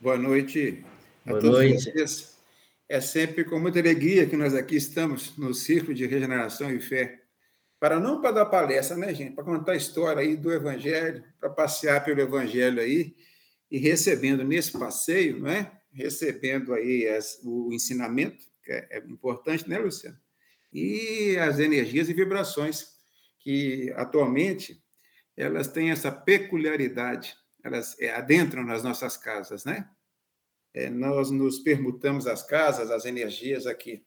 Boa noite a Boa todos noite. vocês. É sempre com muita alegria que nós aqui estamos no Círculo de Regeneração e Fé. Para não para dar palestra, né, gente? Para contar a história aí do Evangelho, para passear pelo Evangelho aí e recebendo nesse passeio, não é? Recebendo aí as, o ensinamento, que é, é importante, né, Luciano? E as energias e vibrações que atualmente elas têm essa peculiaridade, elas é, adentram nas nossas casas, né? É, nós nos permutamos as casas, as energias aqui.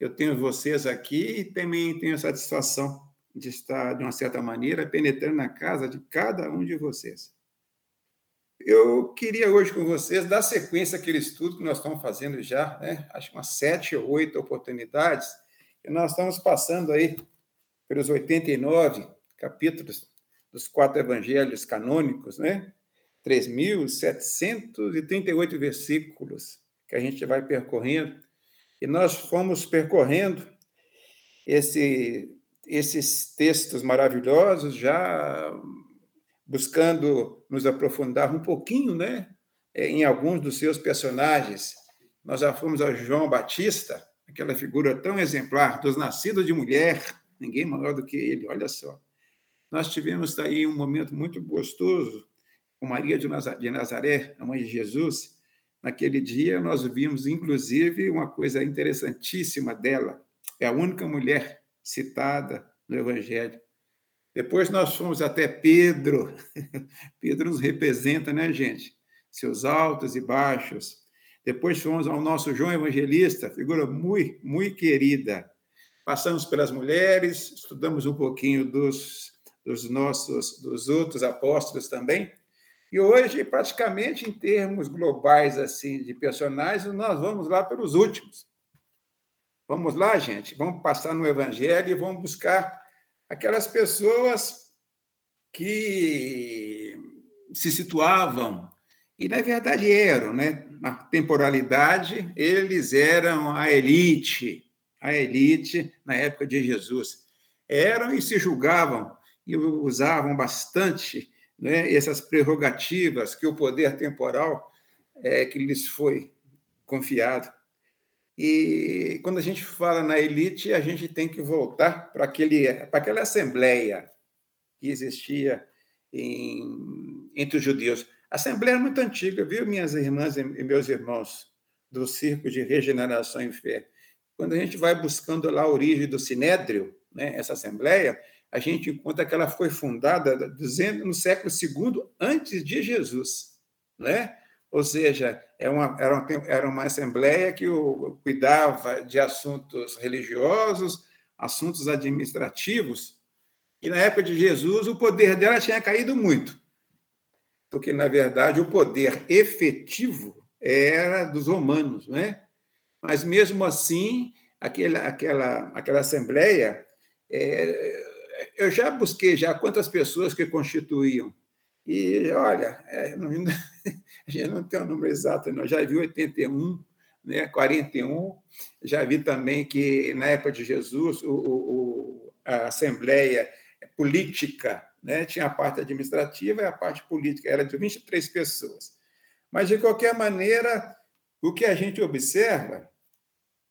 Eu tenho vocês aqui e também tenho a satisfação de estar, de uma certa maneira, penetrando na casa de cada um de vocês. Eu queria hoje com vocês dar sequência àquele estudo que nós estamos fazendo já, né? acho que umas sete ou oito oportunidades, e nós estamos passando aí pelos 89 capítulos dos quatro evangelhos canônicos, né? 3.738 versículos que a gente vai percorrendo. E nós fomos percorrendo esse, esses textos maravilhosos, já buscando nos aprofundar um pouquinho né, em alguns dos seus personagens. Nós já fomos a João Batista, aquela figura tão exemplar, dos nascidos de mulher, ninguém maior do que ele, olha só. Nós tivemos aí um momento muito gostoso com Maria de Nazaré, a mãe de Jesus, naquele dia nós vimos, inclusive, uma coisa interessantíssima dela. É a única mulher citada no Evangelho. Depois nós fomos até Pedro. Pedro nos representa, né, gente? Seus altos e baixos. Depois fomos ao nosso João Evangelista, figura muito, muito querida. Passamos pelas mulheres, estudamos um pouquinho dos, dos nossos, dos outros apóstolos também. E hoje, praticamente em termos globais assim de personagens, nós vamos lá pelos últimos. Vamos lá, gente, vamos passar no Evangelho e vamos buscar aquelas pessoas que se situavam e na verdade eram, né? Na temporalidade, eles eram a elite, a elite na época de Jesus. Eram e se julgavam e usavam bastante né, essas prerrogativas que o poder temporal é, que lhes foi confiado. E quando a gente fala na elite, a gente tem que voltar para aquela assembleia que existia em, entre os judeus. Assembleia é muito antiga, viu, minhas irmãs e meus irmãos do Círculo de Regeneração em Fé. Quando a gente vai buscando lá a origem do Sinédrio, né, essa assembleia, a gente encontra que ela foi fundada no século II antes de Jesus, né? Ou seja, é uma, era, uma, era uma assembleia que o, cuidava de assuntos religiosos, assuntos administrativos, e na época de Jesus o poder dela tinha caído muito, porque na verdade o poder efetivo era dos romanos, né? Mas mesmo assim, aquela, aquela, aquela assembleia é, eu já busquei já quantas pessoas que constituíam. E, olha, é, não, a gente não tem o um número exato, não. já vi 81, né, 41, já vi também que, na época de Jesus, o, o a Assembleia Política né, tinha a parte administrativa e a parte política, era de 23 pessoas. Mas, de qualquer maneira, o que a gente observa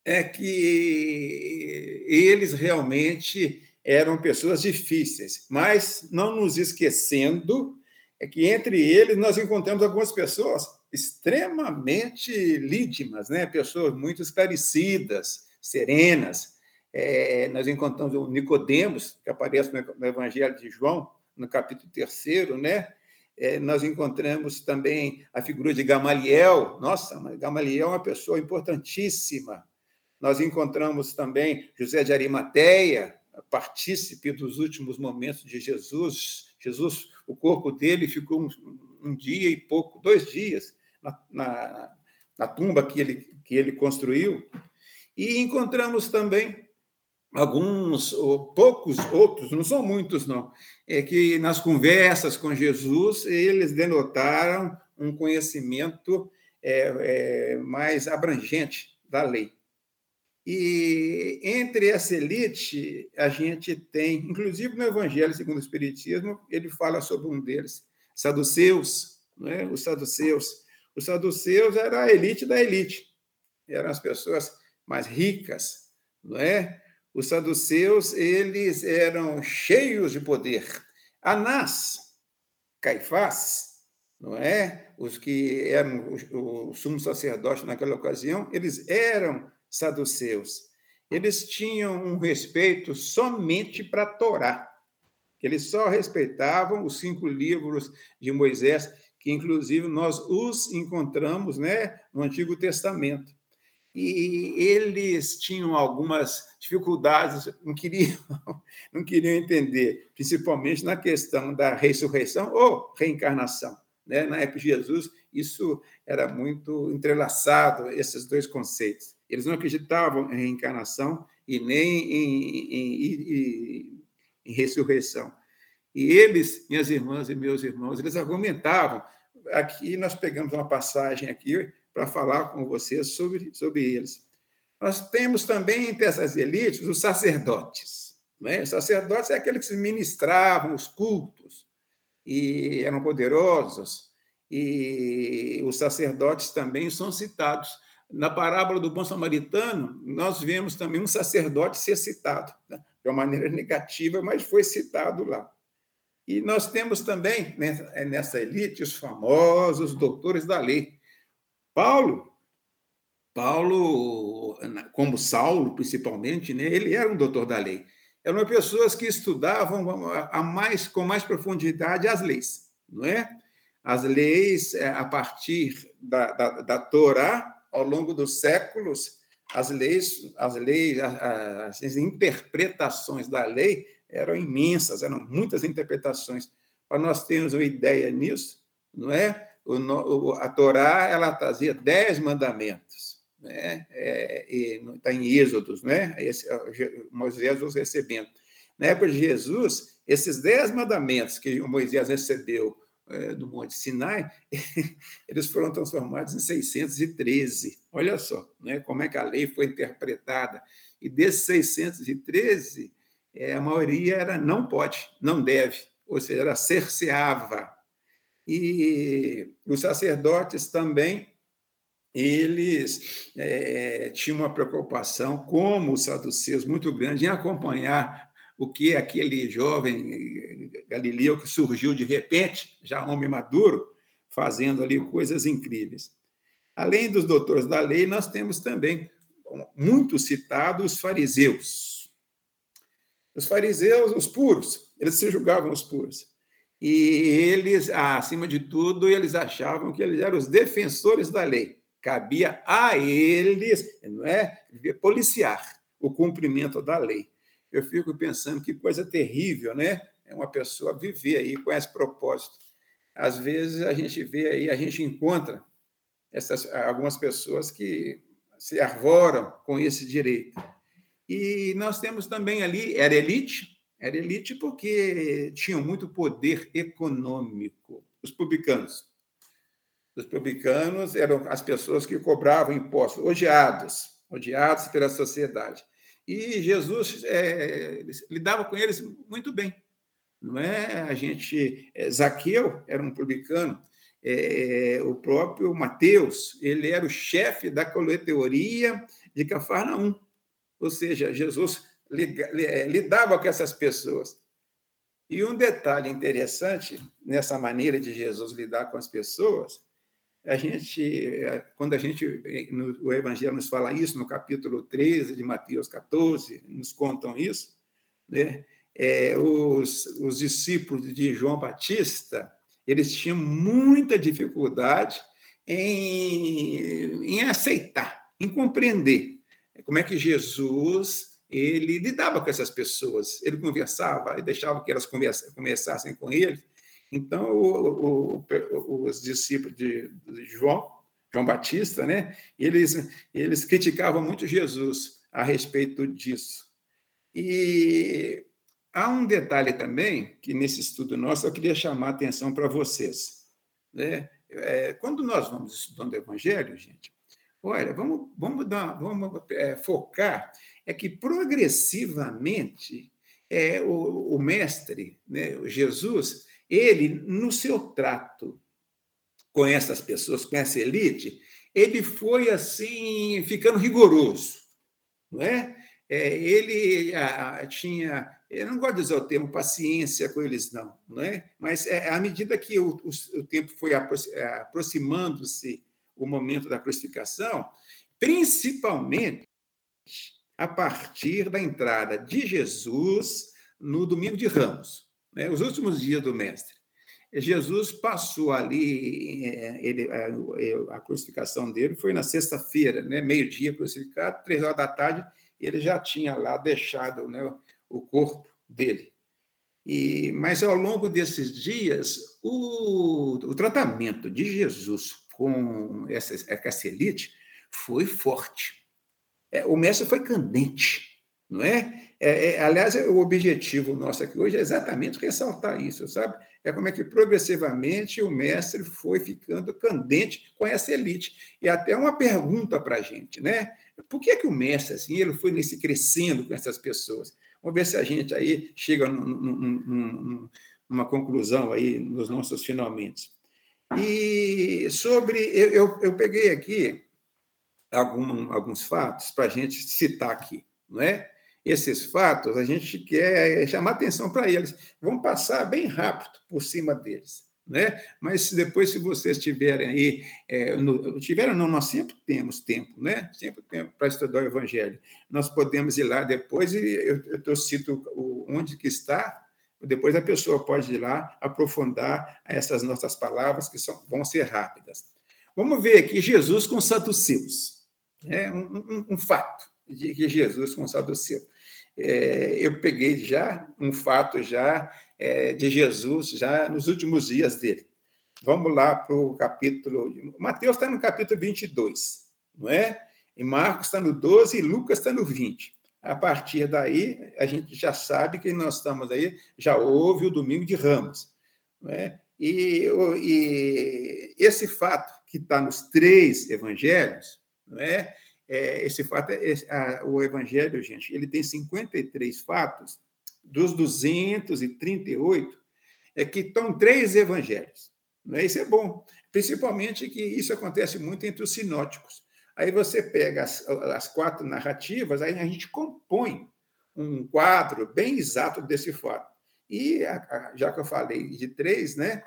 é que eles realmente eram pessoas difíceis, mas não nos esquecendo é que entre eles nós encontramos algumas pessoas extremamente lídimas, né? pessoas muito esclarecidas, serenas. É, nós encontramos o Nicodemos, que aparece no Evangelho de João, no capítulo 3, né? É, nós encontramos também a figura de Gamaliel. Nossa, Gamaliel é uma pessoa importantíssima. Nós encontramos também José de Arimateia, partícipe dos últimos momentos de Jesus. Jesus, o corpo dele ficou um, um dia e pouco, dois dias, na, na, na tumba que ele, que ele construiu. E encontramos também alguns, ou poucos outros, não são muitos, não, é que nas conversas com Jesus eles denotaram um conhecimento é, é, mais abrangente da lei. E entre essa elite, a gente tem, inclusive no Evangelho segundo o Espiritismo, ele fala sobre um deles, saduceus, né? os saduceus, Os saduceus era a elite da elite, eram as pessoas mais ricas, não é? Os saduceus, eles eram cheios de poder. Anás, Caifás, não é? Os que eram o sumo sacerdote naquela ocasião, eles eram saduceus. Eles tinham um respeito somente para a Torá. Eles só respeitavam os cinco livros de Moisés, que inclusive nós os encontramos né, no Antigo Testamento e eles tinham algumas dificuldades, não queriam, não queriam entender, principalmente na questão da ressurreição ou reencarnação. Né? Na época de Jesus, isso era muito entrelaçado, esses dois conceitos. Eles não acreditavam em reencarnação e nem em, em, em, em ressurreição. E eles, minhas irmãs e meus irmãos, eles argumentavam. Aqui nós pegamos uma passagem aqui para falar com vocês sobre, sobre eles. Nós temos também entre essas elites os sacerdotes. Né? Os sacerdotes é aqueles que ministravam os cultos e eram poderosos. E os sacerdotes também são citados. Na parábola do bom samaritano, nós vemos também um sacerdote ser citado, né? de uma maneira negativa, mas foi citado lá. E nós temos também nessa elite os famosos doutores da lei, Paulo, Paulo, como Saulo, principalmente, né, ele era um doutor da lei. Eram pessoas que estudavam a mais, com mais profundidade as leis, não é? As leis, é, a partir da, da, da Torá, ao longo dos séculos, as leis, as leis, as, interpretações da lei eram imensas, eram muitas interpretações. Para nós termos uma ideia nisso, não é? o, a Torá ela trazia dez mandamentos, né? É, está em Êxodos, né? Esse, Moisés os recebendo. Na época de Jesus, esses dez mandamentos que Moisés recebeu é, do Monte Sinai, eles foram transformados em 613. Olha só, né? Como é que a lei foi interpretada? E desses 613, é, a maioria era não pode, não deve, ou seja, era cerceava e os sacerdotes também, eles é, tinham uma preocupação, como os saduceus, muito grande em acompanhar o que aquele jovem galileu que surgiu de repente, já homem maduro, fazendo ali coisas incríveis. Além dos doutores da lei, nós temos também, muito citados, os fariseus. Os fariseus, os puros, eles se julgavam os puros. E eles, acima de tudo, eles achavam que eles eram os defensores da lei. Cabia a eles, não é, policiar o cumprimento da lei. Eu fico pensando que coisa terrível, né? É uma pessoa viver aí com esse propósito. Às vezes a gente vê aí, a gente encontra essas algumas pessoas que se arvoram com esse direito. E nós temos também ali, era elite, era elite porque tinham muito poder econômico. Os publicanos. Os publicanos eram as pessoas que cobravam impostos, odiados, odiados pela sociedade. E Jesus é, lidava com eles muito bem. Não é? A gente, é, Zaqueu era um publicano, é, o próprio Mateus, ele era o chefe da coleteoria de Cafarnaum. Ou seja, Jesus é, lidava com essas pessoas. E um detalhe interessante nessa maneira de Jesus lidar com as pessoas, a gente, é, quando a gente, no, o Evangelho nos fala isso, no capítulo 13 de Mateus 14, nos contam isso, né? É, os, os discípulos de João Batista, eles tinham muita dificuldade em, em aceitar, em compreender como é que Jesus ele lidava com essas pessoas, ele conversava e deixava que elas conversassem com ele. Então, o, o, os discípulos de, de, João, João Batista, né, eles, eles criticavam muito Jesus a respeito disso. E há um detalhe também, que nesse estudo nosso eu queria chamar a atenção para vocês. Né? É, quando nós vamos estudando o Evangelho, gente, olha, vamos, vamos, dar, vamos é, focar é que progressivamente é, o, o mestre, né, Jesus, ele, no seu trato com essas pessoas, com essa elite, ele foi assim ficando rigoroso, não é? é ele a, tinha, eu não gosto de usar o termo paciência com eles não, não é? Mas é, à medida que o, o, o tempo foi aproximando-se o momento da crucificação, principalmente a partir da entrada de Jesus no domingo de Ramos, né? os últimos dias do Mestre. Jesus passou ali, é, ele, a, a, crucificação dele foi na sexta-feira, né? meio-dia crucificado, três horas da tarde, ele já tinha lá deixado né, o corpo dele. E, mas ao longo desses dias, o, o tratamento de Jesus com essa, essa elite foi forte. É, o mestre foi candente, não é? É, é aliás, o objetivo nosso aqui hoje é exatamente ressaltar isso, sabe? É como é que progressivamente o mestre foi ficando candente com essa elite. E até uma pergunta para a gente, né? Por que, é que o mestre, assim, ele foi nesse crescendo com essas pessoas? Vamos ver se a gente aí chega num, num, num, numa conclusão aí nos nossos finalmente. E sobre. Eu, eu, eu peguei aqui algum, alguns fatos para a gente citar aqui, não é? Esses fatos, a gente quer chamar atenção para eles. Vamos passar bem rápido por cima deles. Né? Mas depois, se vocês tiverem aí, é, no, tiveram, não, nós sempre temos tempo, né? Sempre tempo para estudar o Evangelho. Nós podemos ir lá depois e eu, eu, eu cito o, onde que está, depois a pessoa pode ir lá aprofundar essas nossas palavras, que são, vão ser rápidas. Vamos ver aqui Jesus com saduceus. É um, um, um fato de que Jesus com saduceus. É, eu peguei já um fato já é, de Jesus já nos últimos dias dele. Vamos lá para o capítulo. Mateus está no capítulo 22, não é? E Marcos está no 12 e Lucas está no 20. A partir daí, a gente já sabe que nós estamos aí, já houve o domingo de Ramos. Não é? e, e esse fato que está nos três evangelhos, não é? É esse fato, é, a, o evangelho, gente, ele tem 53 fatos, dos 238, é que estão três evangelhos. Não é? Isso é bom, principalmente que isso acontece muito entre os sinóticos. Aí você pega as, as quatro narrativas, aí a gente compõe um quadro bem exato desse fato. E, já que eu falei de três, né?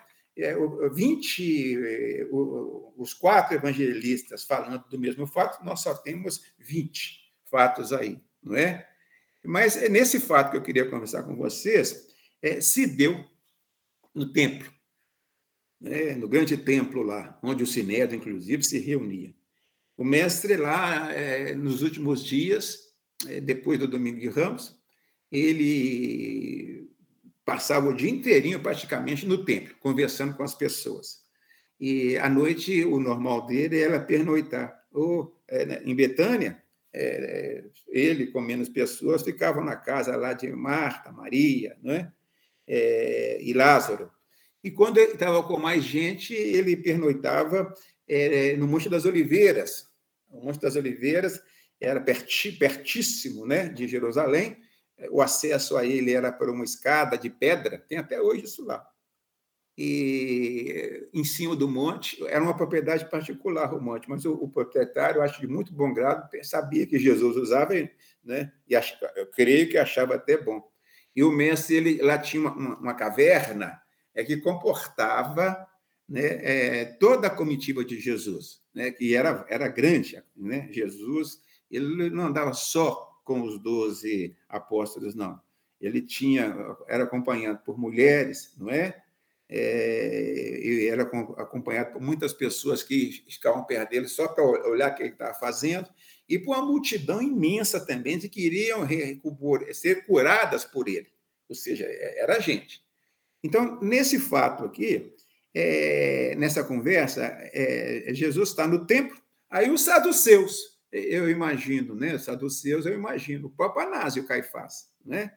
20, é, é, os quatro evangelistas falando do mesmo fato, nós só temos 20 fatos aí, não é? Mas é nesse fato que eu queria conversar com vocês, é, se deu no templo, né, no grande templo lá, onde o Sinédrio, inclusive, se reunia. O mestre lá, é, nos últimos dias, é, depois do Domingo de Ramos, ele passava o dia inteirinho praticamente no templo, conversando com as pessoas. E à noite, o normal dele era pernoitar. Ou é, né, em Betânia, é, ele com menos pessoas ficavam na casa lá de Marta, Maria, não é? é e Lázaro. E quando ele estava com mais gente, ele pernoitava é, no Monte das Oliveiras, o Monte das Oliveiras era pertíssimo né, de Jerusalém, o acesso a ele era por uma escada de pedra, tem até hoje isso lá. E em cima do monte, era uma propriedade particular o monte, mas o, o proprietário, acho de muito bom grado, sabia que Jesus usava, né? e ach, eu creio que achava até bom. E o mestre, ele, lá tinha uma, uma caverna é que comportava né, é, toda a comitiva de Jesus né, que era, era grande. Né? Jesus ele não andava só com os doze apóstolos, não. Ele tinha era acompanhado por mulheres, não é? é e era acompanhado por muitas pessoas que ficavam perto dele só para olhar o que ele estava fazendo, e por uma multidão imensa também de que iriam ser curadas por ele. Ou seja, é, era gente. Então, nesse fato aqui, é, nessa conversa, é, Jesus está no templo, aí os saduceus, eu imagino, né? Saduceus, eu imagino, o próprio Anásio Caifás, né?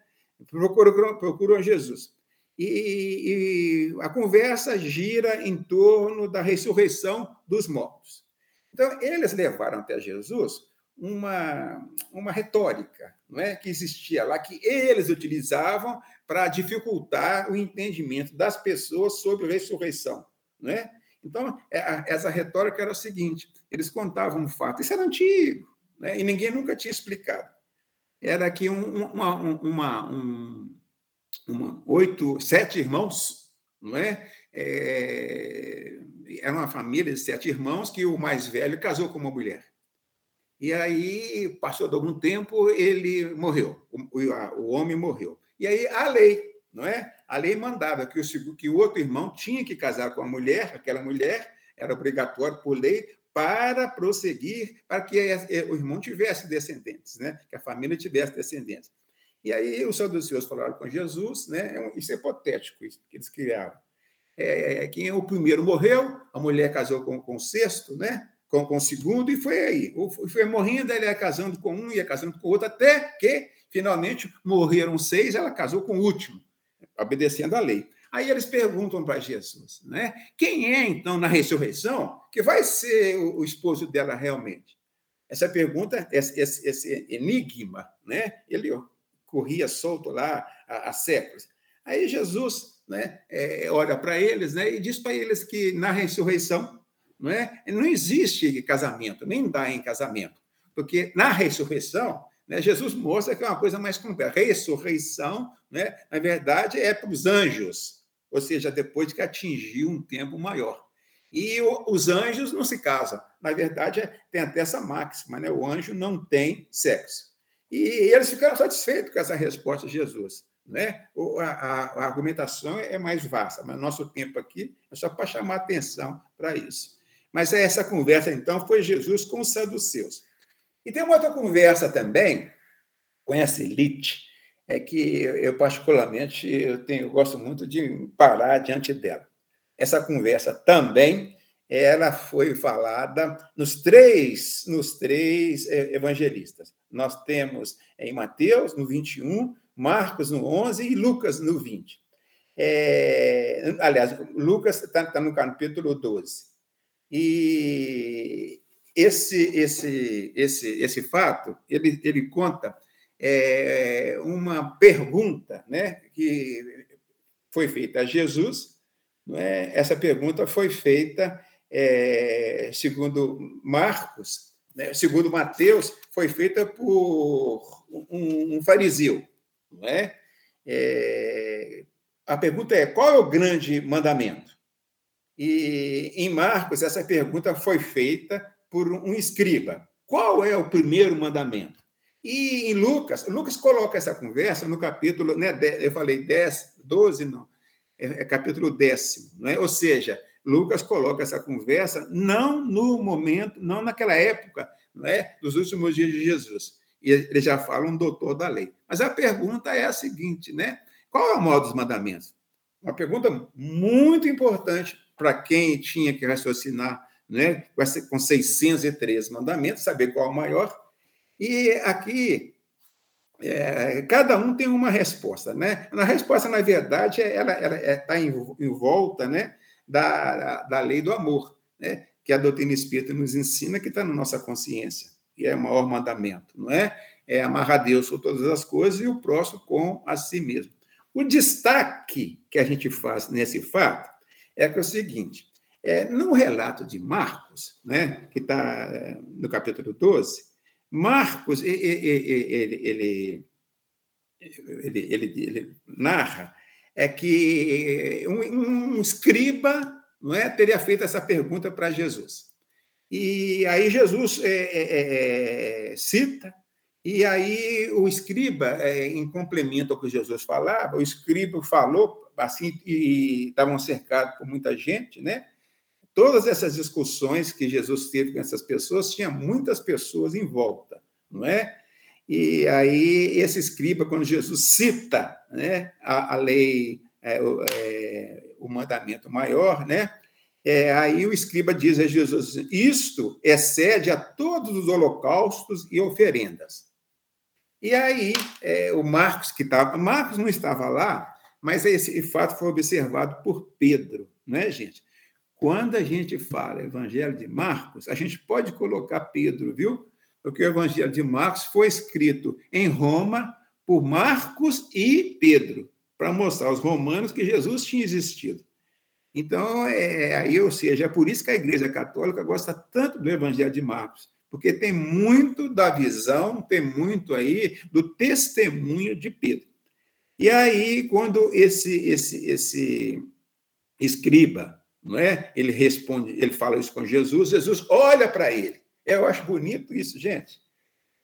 Procuram, procuram Jesus. E, e, a conversa gira em torno da ressurreição dos mortos. Então, eles levaram até Jesus uma, uma retórica não é, que existia lá, que eles utilizavam para dificultar o entendimento das pessoas sobre ressurreição. Não é? Então, é, essa retórica era o seguinte: eles contavam um fato, isso era antigo, né? e ninguém nunca tinha explicado. Era que um, uma, uma, um, uma, oito, sete irmãos, não é? é? Era uma família de sete irmãos que o mais velho casou com uma mulher. E aí, passou de algum tempo, ele morreu, o, o homem morreu. E aí, a lei, não é? A lei mandava que o, que o outro irmão tinha que casar com a mulher, aquela mulher, era obrigatório por lei, para prosseguir, para que o irmão tivesse descendentes, né? que a família tivesse descendentes. E aí os saduceus falaram com Jesus, né? É isso é hipotético, isso que eles criaram. É, quem é o primeiro morreu, a mulher casou com, com o sexto, né? com, com o segundo, e foi aí. Foi morrendo, ele ia casando com um, ia casando com o outro, até que, finalmente, morreram seis, ela casou com o último, obedecendo à lei. Aí eles perguntam para Jesus, né? Quem é, então, na ressurreição, que vai ser o, o esposo dela realmente? Essa pergunta, esse, esse, esse, enigma, né? Ele corria solto lá há, há séculos. Aí Jesus né, é, olha para eles né, e diz para eles que na ressurreição não, é? não existe casamento, nem dá em casamento, porque na ressurreição, né, Jesus mostra que é uma coisa mais completa. Ressurreição, né, na verdade, é para os anjos, ou seja, depois de que atingiu um tempo maior. E o, os anjos não se casam. Na verdade, é, tem até essa máxima, né? o anjo não tem sexo. E eles ficaram satisfeitos com essa resposta de Jesus. Né? A, a, a argumentação é mais vasta, mas nosso tempo aqui é só para chamar atenção para isso. Mas essa conversa, então, foi Jesus com os saduceus. E tem uma outra conversa também com essa elite, é que eu, particularmente, eu, tenho, eu gosto muito de parar diante dela. Essa conversa também ela foi falada nos três, nos três é, evangelistas. Nós temos em Mateus, no 21, Marcos, no 11 e Lucas, no 20. É, aliás, Lucas está tá no capítulo 12. E esse, esse, esse, esse fato, ele, ele conta é, uma pergunta né, que foi feita a Jesus. É? Essa pergunta foi feita, é, segundo Marcos, né, segundo Mateus, foi feita por um, um fariseu. Não é? é? A pergunta é: qual é o grande mandamento? E em Marcos, essa pergunta foi feita por um escriba. Qual é o primeiro mandamento? E em Lucas, Lucas coloca essa conversa no capítulo, né, eu falei 10, 12, não, é, é capítulo décimo, não é? Ou seja, Lucas coloca essa conversa não no momento, não naquela época, não é, dos últimos dias de Jesus. E ele já fala um doutor da lei. Mas a pergunta é a seguinte, né? Qual é o modo dos mandamentos? Uma pergunta muito importante para quem tinha que raciocinar né, com 613 mandamentos, saber qual é o maior. E aqui, é, cada um tem uma resposta. Né? A resposta, na verdade, ela está é, em, em, volta né, da, da lei do amor, né, que a doutrina espírita nos ensina, que está na nossa consciência, e é o maior mandamento, não é? É amar a Deus por todas as coisas e o próximo com a si mesmo. O destaque que a gente faz nesse fato é que é o seguinte: é, no relato de Marcos, né, que está é, no capítulo 12, Marcos ele, ele, ele, ele, narra é que um, um escriba não é, teria feito essa pergunta para Jesus. E aí Jesus é, é, é, cita, e aí o escriba, é, em complemento ao que Jesus falava, o escriba falou assim, e estavam cercados por muita gente, né? Todas essas discussões que Jesus teve com essas pessoas, tinha muitas pessoas em volta, não é? E aí, esse escriba, quando Jesus cita né, a, a lei, é, o, é, o mandamento maior, né? É, aí o escriba diz a Jesus: Isto excede a todos os holocaustos e oferendas. E aí, é, o Marcos, que estava. Marcos não estava lá, mas esse fato foi observado por Pedro, não é, gente? Quando a gente fala Evangelho de Marcos, a gente pode colocar Pedro, viu? Porque o Evangelho de Marcos foi escrito em Roma por Marcos e Pedro, para mostrar aos romanos que Jesus tinha existido. Então, é, aí, ou seja, é por isso que a Igreja Católica gosta tanto do Evangelho de Marcos, porque tem muito da visão, tem muito aí do testemunho de Pedro. E aí, quando esse esse esse escriba, não é? Ele responde, ele fala isso com Jesus, Jesus olha para ele. Eu acho bonito isso, gente,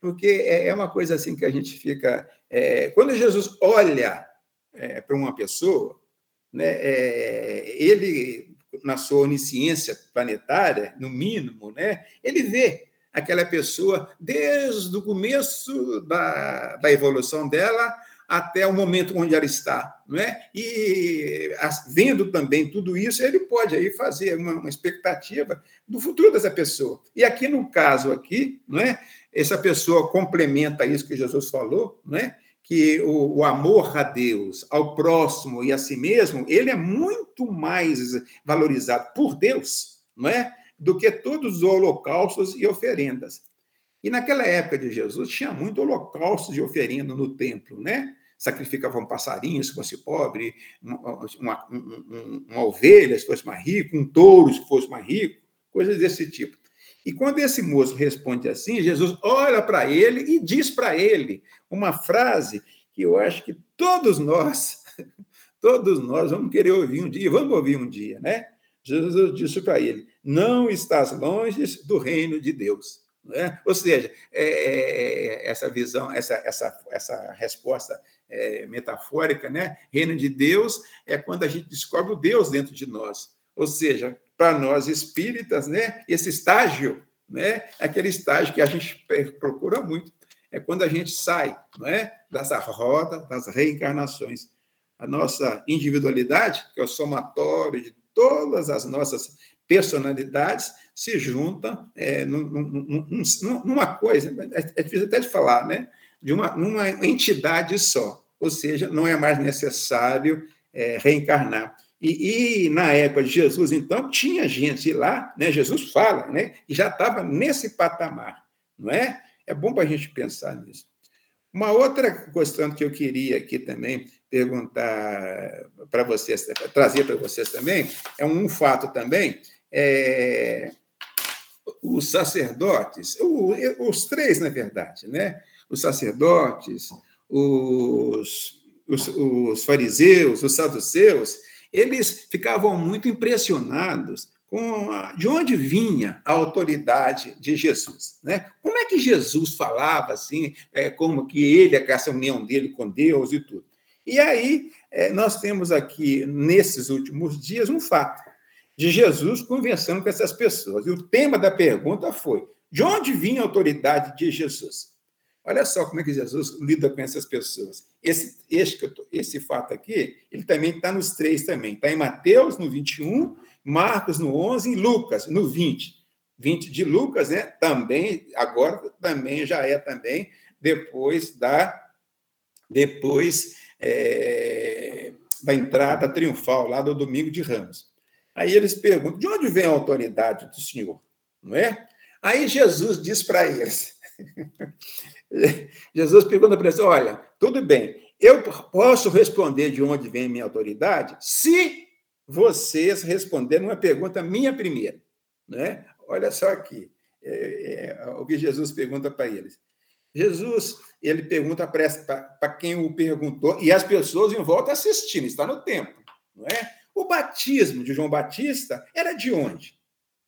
porque é, é uma coisa assim que a gente fica. É, quando Jesus olha é, para uma pessoa, né, é, ele, na sua onisciência planetária, no mínimo, né, ele vê aquela pessoa desde o começo da, da evolução dela até o momento onde ela está, não é? E vendo também tudo isso, ele pode aí fazer uma, uma, expectativa do futuro dessa pessoa. E aqui no caso aqui, não é? Essa pessoa complementa isso que Jesus falou, não é? Que o, o amor a Deus, ao próximo e a si mesmo, ele é muito mais valorizado por Deus, não é? Do que todos os holocaustos e oferendas. E naquela época de Jesus tinha muito holocausto de oferenda no templo, né? Sacrificavam passarinhos se fosse pobre, uma, uma, uma, ovelha se fosse mais rico, um touro se fosse mais rico, coisas desse tipo. E quando esse moço responde assim, Jesus olha para ele e diz para ele uma frase que eu acho que todos nós, todos nós vamos querer ouvir um dia, vamos ouvir um dia, né? Jesus disse para ele: Não estás longe do reino de Deus. Né? Ou seja, é, é, é, essa visão, essa, essa, essa resposta é, metafórica, né? reino de Deus é quando a gente descobre o Deus dentro de nós. Ou seja, para nós espíritas, né? esse estágio né? aquele estágio que a gente procura muito. É quando a gente sai é? dessa roda das reencarnações. A nossa individualidade, que é o somatório de todas as nossas personalidades, se juntam é, num, num, numa coisa, é, é difícil até de falar, né? de uma, numa entidade só, ou seja, não é mais necessário é, reencarnar. E, e, na época de Jesus, então, tinha gente lá, né? Jesus fala, né? E já estava nesse patamar, não é? É bom para a gente pensar nisso. Uma outra questão que eu queria aqui também perguntar para vocês, trazer para vocês também, é um fato também, é, os sacerdotes, os três, na verdade, né? os sacerdotes, os, os, os fariseus, os saduceus, eles ficavam muito impressionados com a, de onde vinha a autoridade de Jesus. Né? Como é que Jesus falava assim, é, como que ele, essa união dele com Deus e tudo. E aí, é, nós temos aqui, nesses últimos dias, um fato de Jesus conversando com essas pessoas. E o tema da pergunta foi: de onde vinha a autoridade de Jesus? Olha só como é que Jesus lida com essas pessoas. Esse, esse, esse fato aqui, ele também está nos três também. Está em Mateus, no 21, Marcos, no 11 e Lucas, no 20. 20 de Lucas, né? Também, agora também já é também depois da depois é, da entrada triunfal lá do domingo de Ramos. Aí eles perguntam: de onde vem a autoridade do Senhor? Não é? Aí Jesus diz para eles: Jesus pergunta para eles: olha, tudo bem, eu posso responder de onde vem minha autoridade se vocês responderem uma pergunta minha primeiro. Né? Olha só aqui, é, é, o que Jesus pergunta para eles. Jesus, ele pergunta para quem o perguntou, e as pessoas em volta assistindo, está no tempo, não é? O batismo de João Batista era de onde?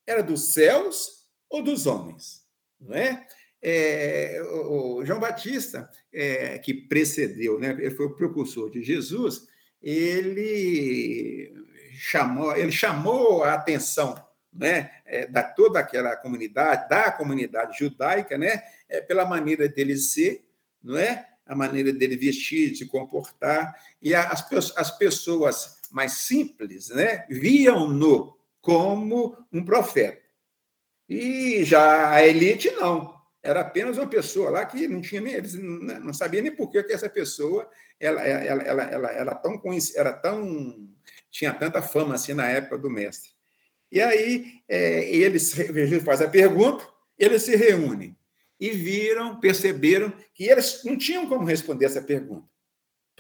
Era dos céus ou dos homens? Não é? é o João Batista, é, que precedeu, né, ele foi o precursor de Jesus, ele chamou, ele chamou a atenção né, é, da toda aquela comunidade, da comunidade judaica, né, é, pela maneira dele ser, não é? a maneira dele vestir, se comportar, e as, as pessoas mais simples, né, viam-no como um profeta. E já a elite não. Era apenas uma pessoa lá que não tinha nem, eles não sabia nem por que essa pessoa ela, ela, ela, ela, ela tão era tão tinha tanta fama assim na época do mestre. E aí é, eles fazem a pergunta, eles se reúnem e viram, perceberam que eles não tinham como responder essa pergunta.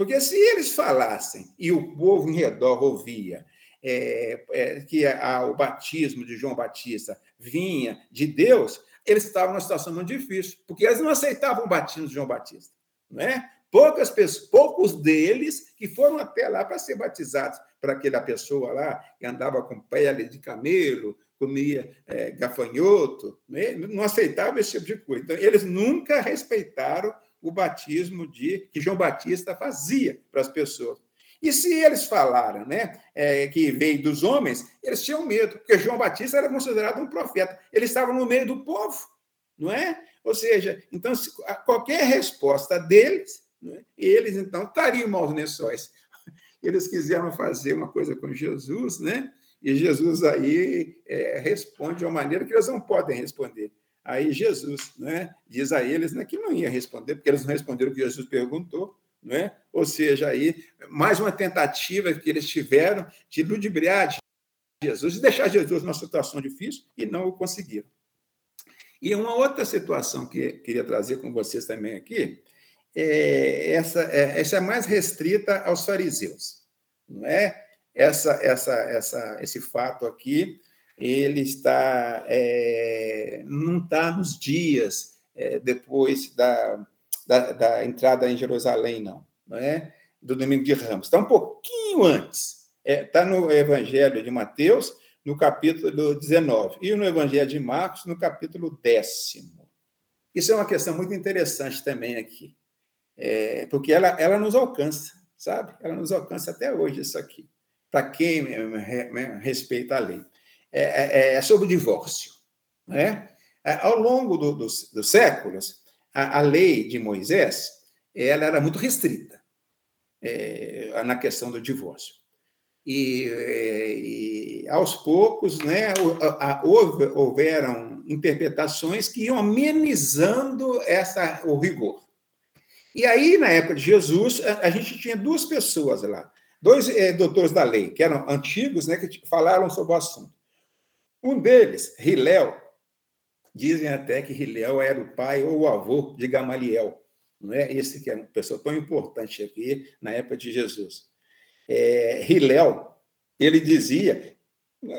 Porque se eles falassem e o povo em redor ouvia, é, é, que a, o batismo de João Batista vinha de Deus, eles estavam numa situação muito difícil, porque eles não aceitavam o batismo de João Batista. Não é? Poucas pessoas, poucos deles que foram até lá para ser batizados, para aquela pessoa lá que andava com pele de camelo, comia é, gafanhoto, né? não aceitava esse tipo de coisa. Então, eles nunca respeitaram o batismo de que João Batista fazia para as pessoas. E se eles falaram né, é, que veio dos homens, eles tinham medo, porque João Batista era considerado um profeta. Ele estava no meio do povo, não é? Ou seja, então, qualquer resposta deles, né, eles então estariam aos lençóis. Eles quiseram fazer uma coisa com Jesus, né? E Jesus aí é, responde de uma maneira que eles não podem responder. Aí Jesus né, diz a eles né, que não ia responder, porque eles não responderam o que Jesus perguntou. Né? Ou seja, aí, mais uma tentativa que eles tiveram de ludibriar Jesus e deixar Jesus numa situação difícil e não o conseguiram. E uma outra situação que queria trazer com vocês também aqui, é essa, é, essa é mais restrita aos fariseus. Não é? essa, essa, essa, esse fato aqui ele está é, não está nos dias é, depois da, da, da, entrada em Jerusalém, não, não é? Do domingo de Ramos. Está um pouquinho antes. Está é, tá no Evangelho de Mateus, no capítulo 19, e no Evangelho de Marcos, no capítulo décimo. Isso é uma questão muito interessante também aqui, é, porque ela, ela nos alcança, sabe? Ela nos alcança até hoje, isso aqui para quem respeita a lei. É, é, é sobre o divórcio. Né? Ao longo do, dos, dos, séculos, a, a, lei de Moisés ela era muito restrita é, na questão do divórcio. E, é, e aos poucos, né, houve, houveram interpretações que iam amenizando essa, o rigor. E aí, na época de Jesus, a, a gente tinha duas pessoas lá dois é, doutores da lei, que eram antigos, né, que falaram sobre o assunto. Um deles, Hilel, dizem até que Hilel era o pai ou o avô de Gamaliel, não é? Esse que é uma pessoa tão importante aqui na época de Jesus. É, Hilel, ele dizia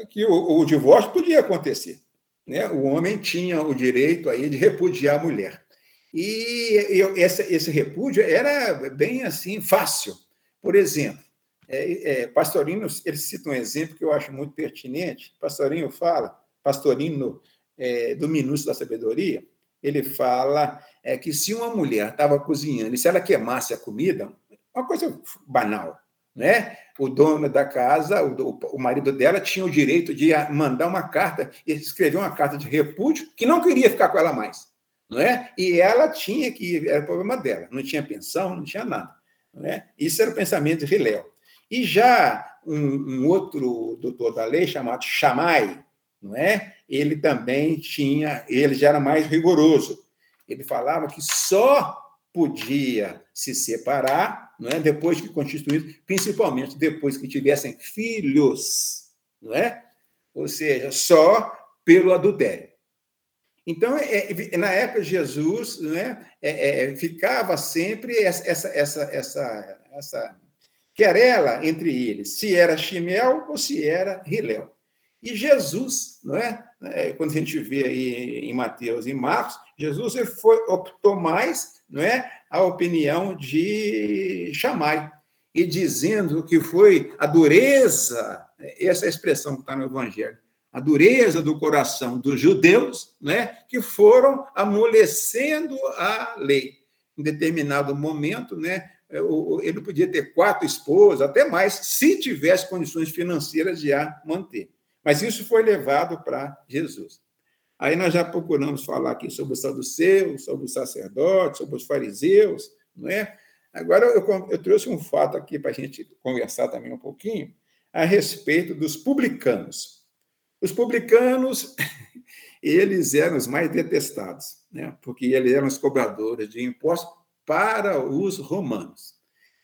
que o, o divórcio podia acontecer, né? O homem tinha o direito aí de repudiar a mulher. E, esse, esse repúdio era bem assim fácil. Por exemplo, é, é, Pastorino, ele cita um exemplo que eu acho muito pertinente. Pastorino fala, Pastorino, é, do Minúcio da Sabedoria, ele fala é, que se uma mulher estava cozinhando e se ela queimasse a comida, uma coisa banal, né? O dono da casa, o, o marido dela, tinha o direito de mandar uma carta, escrever uma carta de repúdio, que não queria ficar com ela mais, não é? E ela tinha que, era problema dela, não tinha pensão, não tinha nada. Não é? Isso era o pensamento de Hilel. E já um, um outro doutor da lei, chamado Chamai, não é? ele também tinha, ele já era mais rigoroso. Ele falava que só podia se separar não é? depois que constituído, principalmente depois que tivessem filhos, não é? ou seja, só pelo adultério. Então, é, é, na época de Jesus, né, é, é, ficava sempre essa, essa, essa, essa, essa querela entre eles, se era Shimel ou se era Hilel. E Jesus, não é? é? Quando a gente vê aí em Mateus e Marcos, Jesus ele foi, optou mais, não é, a opinião de Chamai e dizendo que foi a dureza, essa é expressão que está no Evangelho, a dureza do coração dos judeus, né, que foram amolecendo a lei. Em determinado momento, né, ele podia ter quatro esposas, até mais, se tivesse condições financeiras de a manter. Mas isso foi levado para Jesus. Aí nós já procuramos falar aqui sobre os saduceus, sobre os sacerdotes, sobre os fariseus, não é? Agora eu, eu trouxe um fato aqui para a gente conversar também um pouquinho a respeito dos publicanos. Os publicanos, eles eram os mais detestados, né? porque eles eram os cobradores de impostos para os romanos.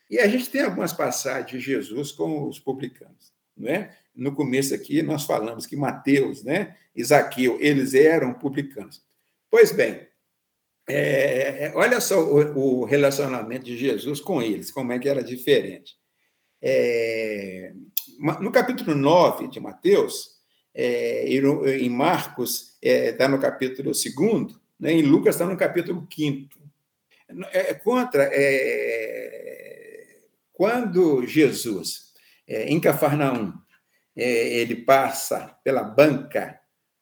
E a gente tem algumas passagens de Jesus com os publicanos. Né? No começo aqui, nós falamos que Mateus né, Zaqueu, eles eram publicanos. Pois bem, é, olha só o, o, relacionamento de Jesus com eles, como é que era diferente. É, É, no capítulo 9 de Mateus, é, em Marcos está é, no capítulo 2, né, em Lucas está no capítulo 5. É, contra, é, quando Jesus, é, em Cafarnaum, é, ele passa pela banca,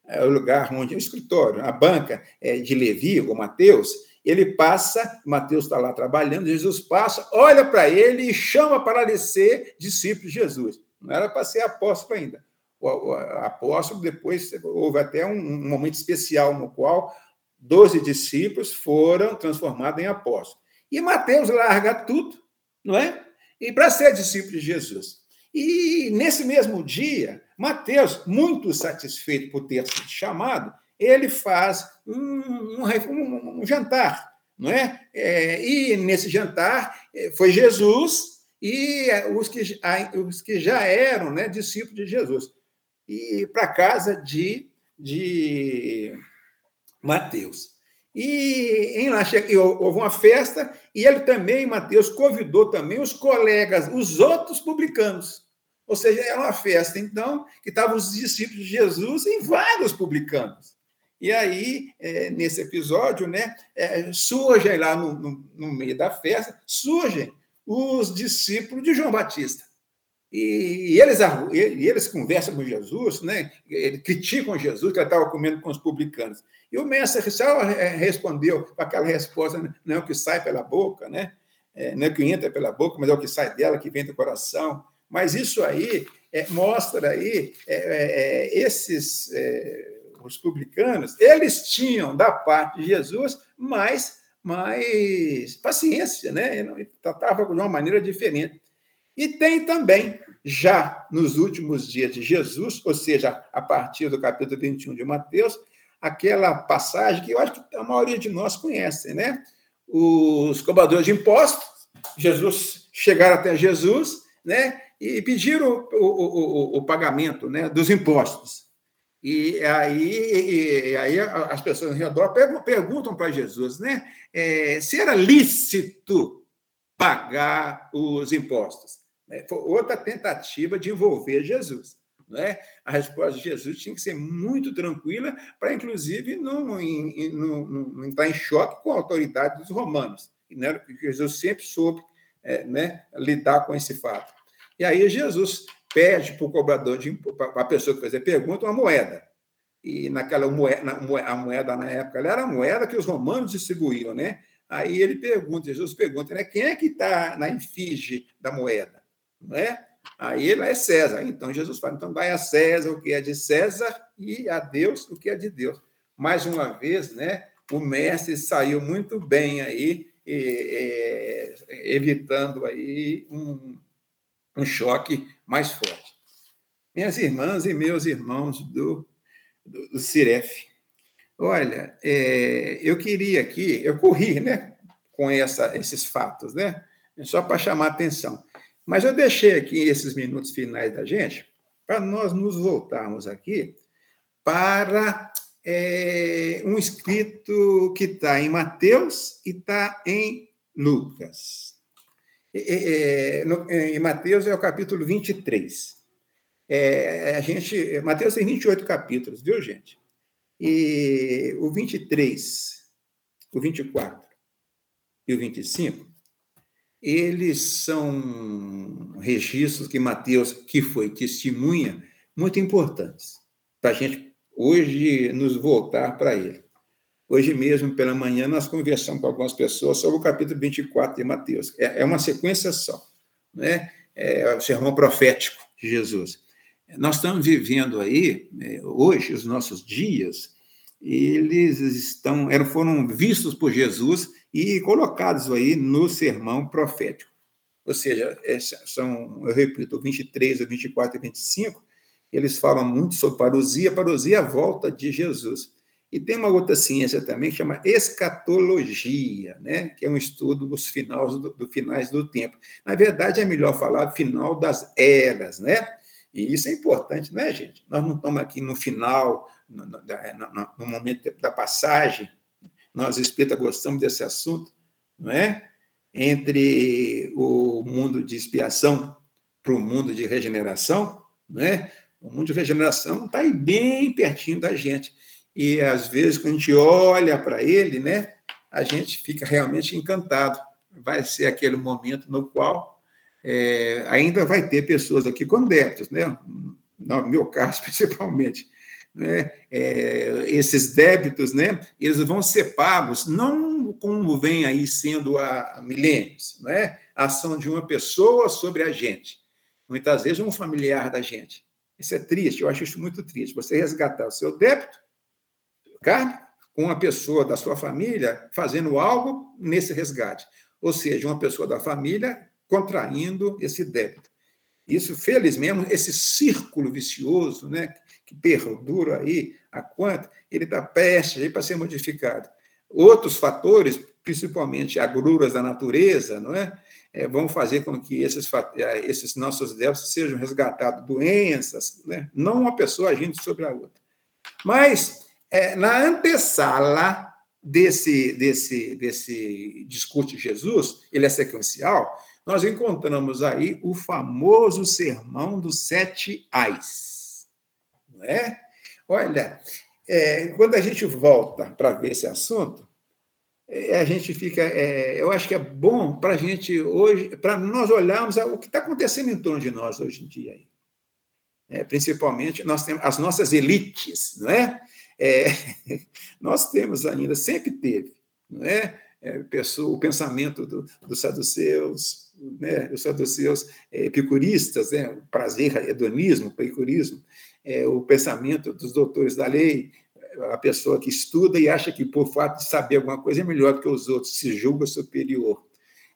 é o lugar onde é o escritório, a banca é de Levi, ou Mateus, ele passa, Mateus está lá trabalhando, Jesus passa, olha para ele e chama para ser discípulo de Jesus. Não era para ser apóstolo ainda. O, apóstolo, depois, houve até um momento especial no qual doze discípulos foram transformados em apóstolos. E Mateus larga tudo, não é? E para ser discípulo de Jesus. E nesse mesmo dia, Mateus, muito satisfeito por ter sido chamado, ele faz um, um, um jantar, não é? é? E nesse jantar é, foi Jesus e os que, os que já eram né, discípulos de Jesus. E para casa de, de Mateus. E em lá houve uma festa, e ele também, Mateus, convidou também os colegas, os outros publicanos. Ou seja, era uma festa, então, que estavam os discípulos de Jesus e vários publicanos. E aí, é, nesse episódio, né, é, surgem lá no, no, no, meio da festa, surgem os discípulos de João Batista. E, eles, e eles conversam com Jesus, né, eles criticam Jesus, que ele estava comendo com os publicanos. E o mestre só respondeu com aquela resposta: não é o que sai pela boca, né? É, não é o que entra pela boca, mas é o que sai dela, que vem do coração. Mas isso aí é, mostra aí é, é, é esses é, os publicanos, eles tinham da parte de Jesus mais, mais paciência, né? Tratava de uma maneira diferente. E tem também, já nos últimos dias de Jesus, ou seja, a partir do capítulo 21 de Mateus, aquela passagem que eu acho que a maioria de nós conhece, né? Os cobradores de impostos, Jesus chegaram até Jesus, né? e pediram o, o, o, o pagamento né, dos impostos. E aí, e aí as pessoas ao redor perguntam para Jesus né, é, se era lícito pagar os impostos. É, foi outra tentativa de envolver Jesus. Né? A resposta de Jesus tinha que ser muito tranquila para, inclusive, não, não, não, entrar em choque com a autoridade dos romanos. Né? Jesus sempre soube é, né, lidar com esse fato. E aí Jesus pede para o cobrador, para a pessoa que fez a pergunta, uma moeda. E naquela moeda, a moeda na época era a moeda que os romanos distribuíam, né? Aí ele pergunta, Jesus pergunta, né? Quem é que está na efígie da moeda? Não é? Aí ele é César. Então Jesus fala, então vai a César o que é de César e a Deus o que é de Deus. Mais uma vez, né? O mestre saiu muito bem aí, evitando aí um, um choque mais forte. Minhas irmãs e meus irmãos do, do, do Ciref, olha, é, eu queria aqui, eu corri né, com essa, esses fatos, né, só para chamar atenção. Mas eu deixei aqui esses minutos finais da gente para nós nos voltarmos aqui para é, um escrito que está em Mateus e está em Lucas é, no, em Mateus é o capítulo 23. É, a gente, Mateus tem 28 capítulos, viu, gente? E o 23, o 24 e o 25, eles são registros que Mateus, que foi testemunha, muito importantes, para a gente hoje nos voltar para ele. Hoje mesmo, pela manhã, nós conversamos com algumas pessoas sobre o capítulo 24 de Mateus. É, é uma sequência só, né? é o sermão profético de Jesus. Nós estamos vivendo aí, é, hoje, os nossos dias, eles estão, foram vistos por Jesus e colocados aí no sermão profético. Ou seja, são, eu repito, o 23, o 24 e 25, eles falam muito sobre parousia, parousia é a volta de Jesus. E tem uma outra ciência também que chama escatologia, né? que é um estudo dos finais do, do, finais do tempo. Na verdade, é melhor falar final das eras, né? E isso é importante, né, gente? Nós não estamos aqui no final, no, no, no momento da passagem. Nós, espíritas, gostamos desse assunto, não é? Entre o mundo de expiação, para o mundo de regeneração, né? O mundo de regeneração está aí bem pertinho da gente. E às vezes, quando a gente olha para ele, né, a gente fica realmente encantado. Vai ser aquele momento no qual é, ainda vai ter pessoas aqui com débitos, né? no meu caso, principalmente. Né? É, esses débitos, né? eles vão ser pagos, não como vem aí sendo há milênios, né? a ação de uma pessoa sobre a gente, muitas vezes um familiar da gente. Isso é triste, eu acho isso muito triste. Você resgatar o seu débito, carne, com uma pessoa da sua família fazendo algo nesse resgate. Ou seja, uma pessoa da família contraindo esse débito. Isso, felizmente, esse círculo vicioso, né, que perdura aí a quanto, ele está prestes para ser modificado. Outros fatores, principalmente agruras da natureza, não é? é vão fazer com que esses, é, esses nossos débitos sejam resgatados, doenças, né? não uma pessoa agindo sobre a outra. Mas, é, na antessala desse, desse, desse discurso de Jesus, ele é sequencial, nós encontramos aí o famoso sermão dos sete ais. Não é? Olha, é, quando a gente volta para ver esse assunto, é, a gente fica. É, eu acho que é bom para a gente hoje, para nós olharmos o que está acontecendo em torno de nós hoje em dia. É, principalmente, nós temos as nossas elites, não é? é nós temos ainda, sempre teve, não é? é o pensamento do, dos saduceus, né, os saduceus epicuristas, né, prazer, hedonismo, epicurismo, é, o pensamento dos doutores da lei, a pessoa que estuda e acha que, por fato de saber alguma coisa, é melhor do que os outros, se julga superior.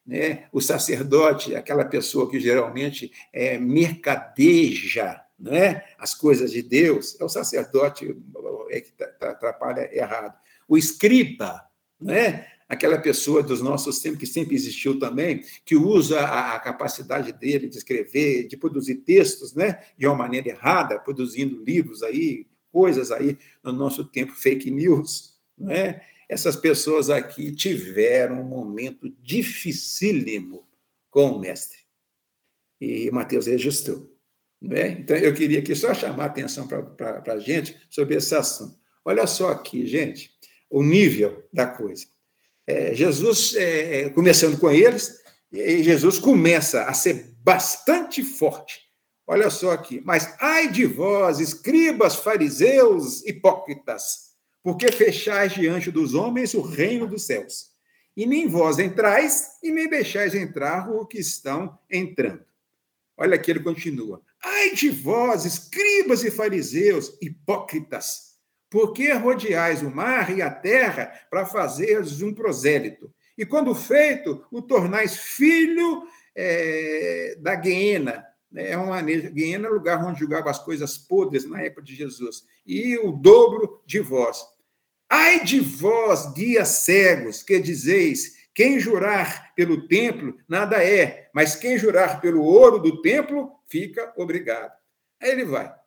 Né? O sacerdote, aquela pessoa que geralmente é, mercadeja né? as coisas de Deus, é o sacerdote é que atrapalha errado. O escriba, né? Aquela pessoa dos nossos tempos, que sempre existiu também, que usa a, capacidade dele de escrever, de produzir textos, né, de uma maneira errada, produzindo livros aí, coisas aí, no nosso tempo, fake news, né? Essas pessoas aqui tiveram um momento dificílimo com o mestre. E Mateus registrou. Né? Então, eu queria aqui só chamar a atenção para a gente sobre esse assunto. Olha só aqui, gente, o nível da coisa é, Jesus, é, é, começando com eles, Jesus começa a ser bastante forte. Olha só aqui, mas ai de vós, escribas, fariseus, hipócritas, porque fechais diante dos homens o reino dos céus. E nem vós entrais, e nem deixais entrar o que estão entrando. Olha aqui, ele continua. Ai de vós, escribas e fariseus, hipócritas, por que rodeais o mar e a terra para fazeres um prosélito? E quando feito, o tornais filho é, da Guiena. Né? É uma Guiena é lugar onde julgava as coisas podres na época de Jesus. E o dobro de vós. Ai de vós, guias cegos, que dizeis: quem jurar pelo templo, nada é, mas quem jurar pelo ouro do templo, fica obrigado. Aí ele vai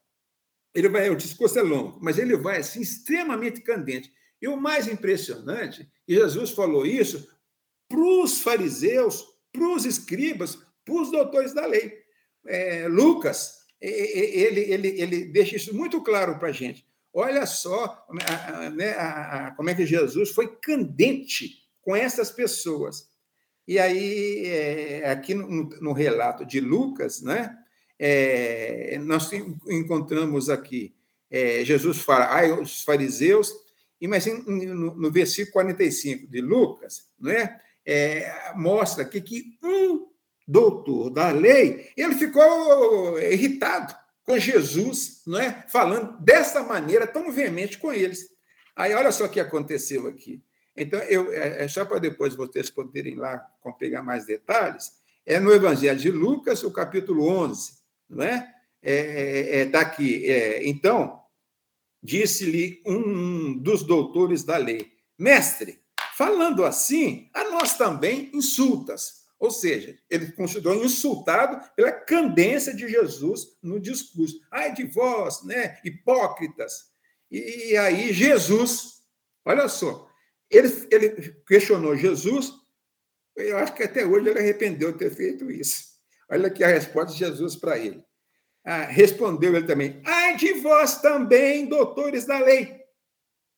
ele vai, o discurso é longo, mas ele vai assim extremamente candente. E o mais impressionante, e Jesus falou isso para os fariseus, para os escribas, para os doutores da lei. É, Lucas, ele, ele, ele deixa isso muito claro para a gente. Olha só né, a, a, como é que Jesus foi candente com essas pessoas. E aí, é, aqui no, no, relato de Lucas, né, é, nós encontramos aqui, é, Jesus fala, ai, os fariseus, e mas no, no, versículo 45 de Lucas, né, é, mostra aqui que um doutor da lei, ele ficou irritado com Jesus, não é? falando dessa maneira tão veemente com eles. Aí olha só o que aconteceu aqui. Então, eu, é, é só para depois vocês poderem lá pegar mais detalhes, é no Evangelho de Lucas, o capítulo 11, não é? é, é, é tá. É, então, disse-lhe um dos doutores da lei: Mestre, falando assim, a nós também insultas. Ou seja, ele considerou insultado pela candência de Jesus no discurso. Ai de vós, né, hipócritas. E, e aí Jesus, olha só, ele, ele questionou Jesus, eu acho que até hoje ele arrependeu de ter feito isso. Olha aqui a resposta de Jesus para ele. Ah, respondeu ele também: Ai de vós também, doutores da lei,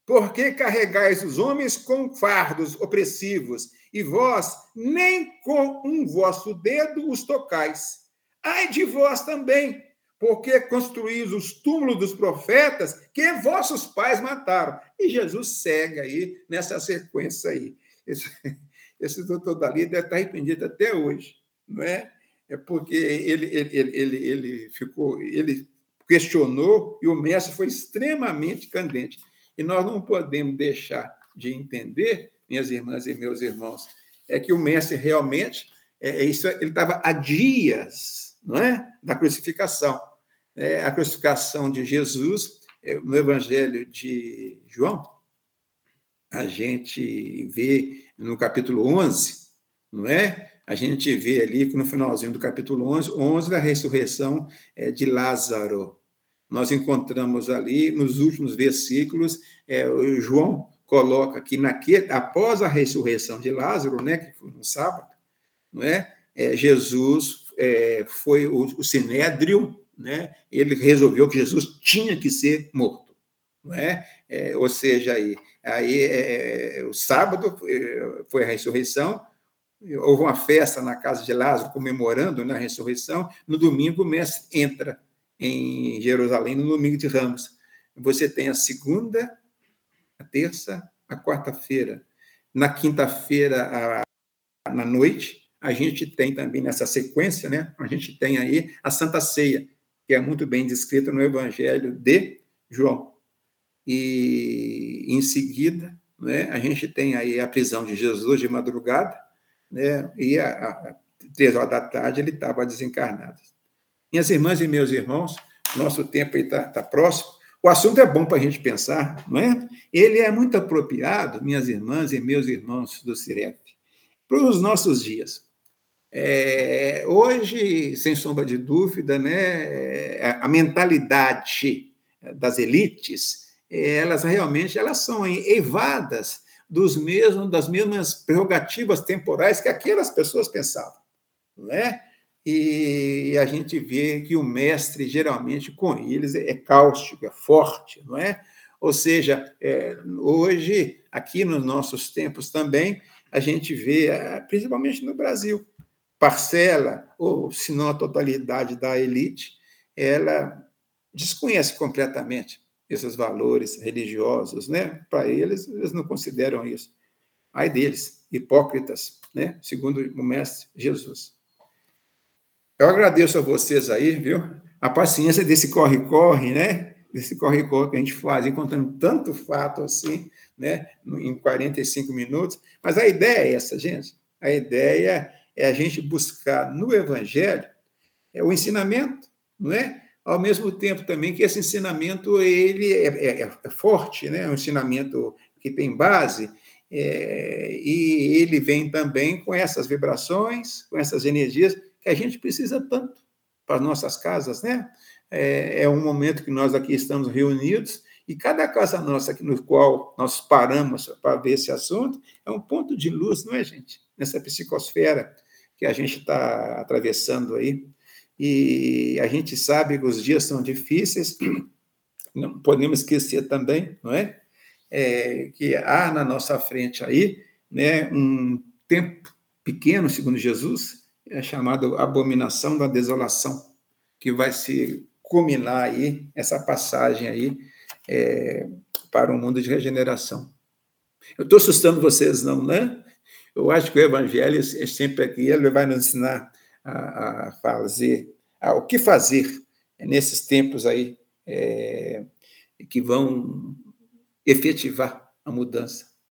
porque carregais os homens com fardos opressivos, e vós nem com um vosso dedo os tocais. Ai de vós também, porque construís os túmulos dos profetas que vossos pais mataram. E Jesus segue aí nessa sequência aí. Esse, esse doutor Dali deve estar arrependido até hoje, não é? É porque ele, ele, ele, ele ficou, ele questionou e o mestre foi extremamente candente. E nós não podemos deixar de entender, minhas irmãs e meus irmãos, é que o mestre realmente, é, é isso, ele estava há dias, não é, da crucificação. É, a crucificação de Jesus é, no Evangelho de João, a gente vê no capítulo 11, não é? A gente vê ali que no finalzinho do capítulo 11, 11 da ressurreição é, de Lázaro. Nós encontramos ali nos últimos versículos, é, o João coloca que naquele, após a ressurreição de Lázaro, né, que foi no sábado, não é? é Jesus é, foi o, o sinédrio, né? Ele resolveu que Jesus tinha que ser morto, não é? é ou seja, aí, aí é, o sábado foi a ressurreição, houve uma festa na casa de Lázaro comemorando né, a ressurreição. No domingo, o mestre entra em Jerusalém, no domingo de Ramos. Você tem a segunda, a terça, a quarta-feira. Na quinta-feira, na noite, a gente tem também nessa sequência, né? A gente tem aí a Santa Ceia, que é muito bem descrita no Evangelho de João. E em seguida, né, a gente tem aí a prisão de Jesus de madrugada, né? e às três horas da tarde ele estava desencarnado. Minhas irmãs e meus irmãos, nosso tempo está tá próximo. O assunto é bom para a gente pensar, não é? Ele é muito apropriado, minhas irmãs e meus irmãos do CIREP, para os nossos dias. É, hoje, sem sombra de dúvida, né, a mentalidade das elites, elas realmente elas são eivadas dos mesmos, das mesmas prerrogativas temporais que aquelas pessoas pensavam, não é? E a gente vê que o mestre, geralmente, com eles, é cáustico, é forte, não é? Ou seja, é, hoje, aqui nos nossos tempos também, a gente vê, é, principalmente no Brasil, parcela, ou se não a totalidade da elite, ela desconhece completamente esses valores religiosos, né? Para eles, eles não consideram isso. Ai deles, hipócritas, né? Segundo o mestre Jesus. Eu agradeço a vocês aí, viu? A paciência desse corre-corre, né? Desse corre-corre que a gente faz, encontrando tanto fato assim, né? Em 45 minutos. Mas a ideia é essa, gente. A ideia é a gente buscar no Evangelho é o ensinamento, não é? Ao mesmo tempo também que esse ensinamento ele é, é, é forte, né? é um ensinamento que tem base, é, e ele vem também com essas vibrações, com essas energias que a gente precisa tanto para as nossas casas, né? É, é, um momento que nós aqui estamos reunidos e cada casa nossa no qual nós paramos para ver esse assunto é um ponto de luz, não é, gente? Nessa psicosfera que a gente está atravessando aí e a gente sabe que os dias são difíceis, não podemos esquecer também, não é? é que há na nossa frente aí né, um tempo pequeno, segundo Jesus, é chamado abominação da desolação, que vai se culminar aí, essa passagem aí é, para o um mundo de regeneração. Eu estou assustando vocês, não, né? Eu acho que o Evangelho é sempre aqui, ele vai nos ensinar a, a fazer, a, o que fazer nesses tempos aí é, que vão efetivar a mudança.